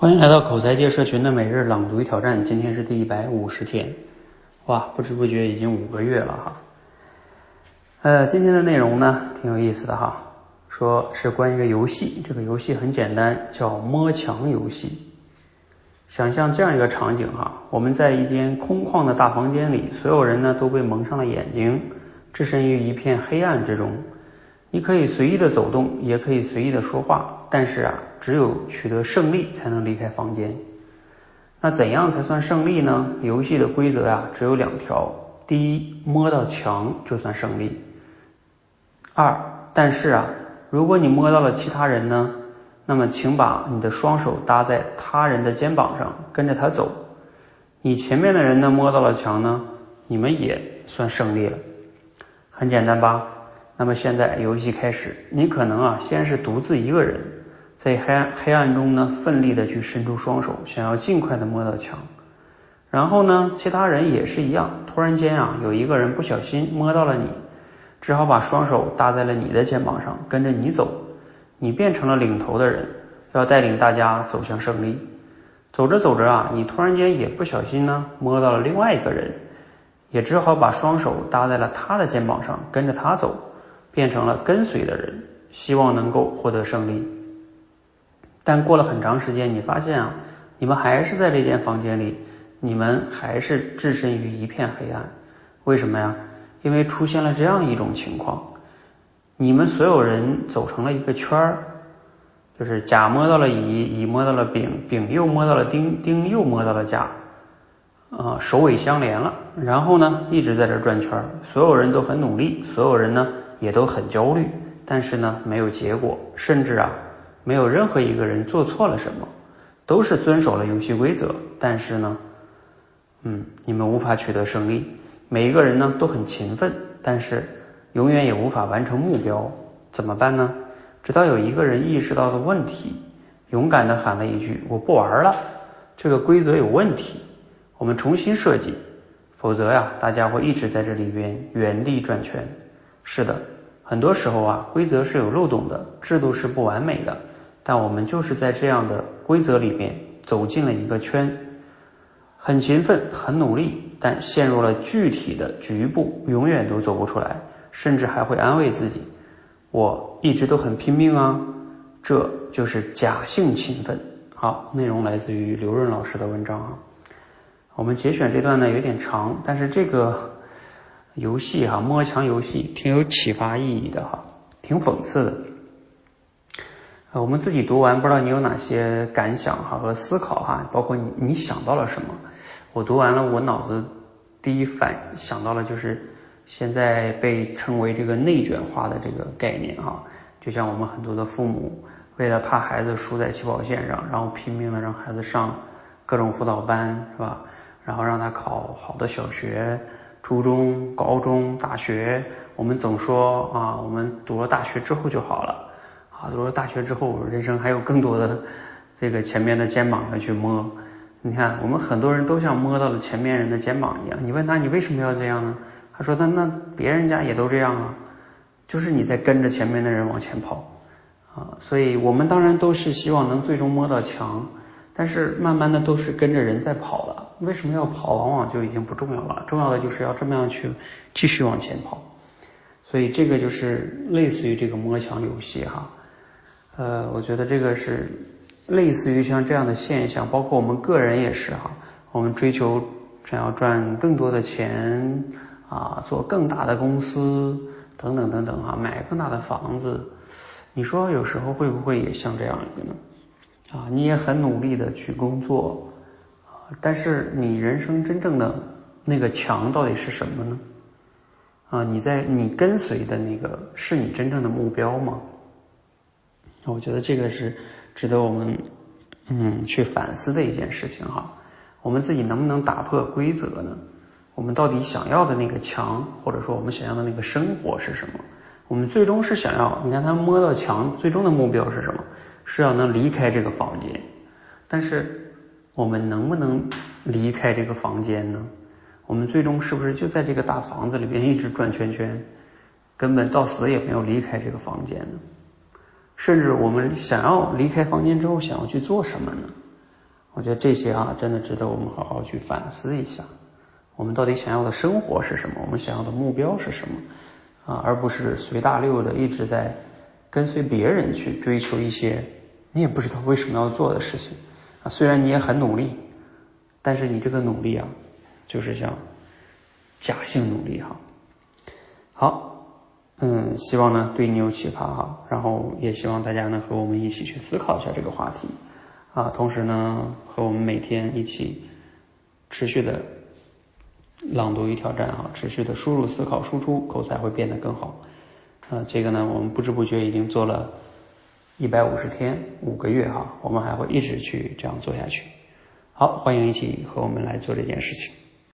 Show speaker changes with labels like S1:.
S1: 欢迎来到口才界社群的每日朗读与挑战，今天是第一百五十天，哇，不知不觉已经五个月了哈。呃，今天的内容呢挺有意思的哈，说是关于一个游戏，这个游戏很简单，叫摸墙游戏。想象这样一个场景哈，我们在一间空旷的大房间里，所有人呢都被蒙上了眼睛，置身于一片黑暗之中。你可以随意的走动，也可以随意的说话，但是啊，只有取得胜利才能离开房间。那怎样才算胜利呢？游戏的规则呀，只有两条：第一，摸到墙就算胜利；二，但是啊，如果你摸到了其他人呢，那么请把你的双手搭在他人的肩膀上，跟着他走。你前面的人呢摸到了墙呢，你们也算胜利了。很简单吧？那么现在游戏开始，你可能啊先是独自一个人，在黑暗黑暗中呢奋力的去伸出双手，想要尽快的摸到墙。然后呢，其他人也是一样，突然间啊有一个人不小心摸到了你，只好把双手搭在了你的肩膀上，跟着你走，你变成了领头的人，要带领大家走向胜利。走着走着啊，你突然间也不小心呢摸到了另外一个人，也只好把双手搭在了他的肩膀上，跟着他走。变成了跟随的人，希望能够获得胜利。但过了很长时间，你发现啊，你们还是在这间房间里，你们还是置身于一片黑暗。为什么呀？因为出现了这样一种情况：你们所有人走成了一个圈儿，就是甲摸到了乙，乙摸到了丙，丙又摸到了丁，丁又摸到了甲，啊，首尾相连了。然后呢，一直在这转圈儿，所有人都很努力，所有人呢。也都很焦虑，但是呢，没有结果，甚至啊，没有任何一个人做错了什么，都是遵守了游戏规则，但是呢，嗯，你们无法取得胜利。每一个人呢都很勤奋，但是永远也无法完成目标，怎么办呢？直到有一个人意识到了问题，勇敢的喊了一句：“我不玩了，这个规则有问题，我们重新设计，否则呀，大家会一直在这里边原地转圈。”是的，很多时候啊，规则是有漏洞的，制度是不完美的，但我们就是在这样的规则里面走进了一个圈，很勤奋，很努力，但陷入了具体的局部，永远都走不出来，甚至还会安慰自己，我一直都很拼命啊，这就是假性勤奋。好，内容来自于刘润老师的文章啊，我们节选这段呢有点长，但是这个。游戏哈，摸墙游戏挺有启发意义的哈，挺讽刺的。我们自己读完，不知道你有哪些感想哈和思考哈，包括你你想到了什么？我读完了，我脑子第一反想到了就是现在被称为这个内卷化的这个概念哈，就像我们很多的父母为了怕孩子输在起跑线上，然后拼命的让孩子上各种辅导班是吧？然后让他考好的小学。初中、高中、大学，我们总说啊，我们读了大学之后就好了啊，读了大学之后，人生还有更多的这个前面的肩膀要去摸。你看，我们很多人都像摸到了前面人的肩膀一样。你问他，你为什么要这样呢？他说，那那别人家也都这样啊，就是你在跟着前面的人往前跑啊。所以我们当然都是希望能最终摸到墙。但是慢慢的都是跟着人在跑了，为什么要跑？往往就已经不重要了，重要的就是要这么样去继续往前跑。所以这个就是类似于这个摸墙游戏哈，呃，我觉得这个是类似于像这样的现象，包括我们个人也是哈，我们追求想要赚更多的钱啊，做更大的公司等等等等哈，买更大的房子，你说有时候会不会也像这样一个呢？啊，你也很努力的去工作，啊，但是你人生真正的那个墙到底是什么呢？啊，你在你跟随的那个是你真正的目标吗？我觉得这个是值得我们嗯去反思的一件事情哈。我们自己能不能打破规则呢？我们到底想要的那个墙，或者说我们想要的那个生活是什么？我们最终是想要，你看他摸到墙，最终的目标是什么？是要能离开这个房间，但是我们能不能离开这个房间呢？我们最终是不是就在这个大房子里边一直转圈圈，根本到死也没有离开这个房间呢？甚至我们想要离开房间之后，想要去做什么呢？我觉得这些啊，真的值得我们好好去反思一下，我们到底想要的生活是什么？我们想要的目标是什么？啊，而不是随大溜的一直在跟随别人去追求一些你也不知道为什么要做的事情啊。虽然你也很努力，但是你这个努力啊，就是像假性努力哈。好，嗯，希望呢对你有启发哈，然后也希望大家呢和我们一起去思考一下这个话题啊，同时呢和我们每天一起持续的朗读与挑战哈，持续的输入、思考、输出，口才会变得更好。啊，这个呢我们不知不觉已经做了一百五十天，五个月哈，我们还会一直去这样做下去。好，欢迎一起和我们来做这件事情。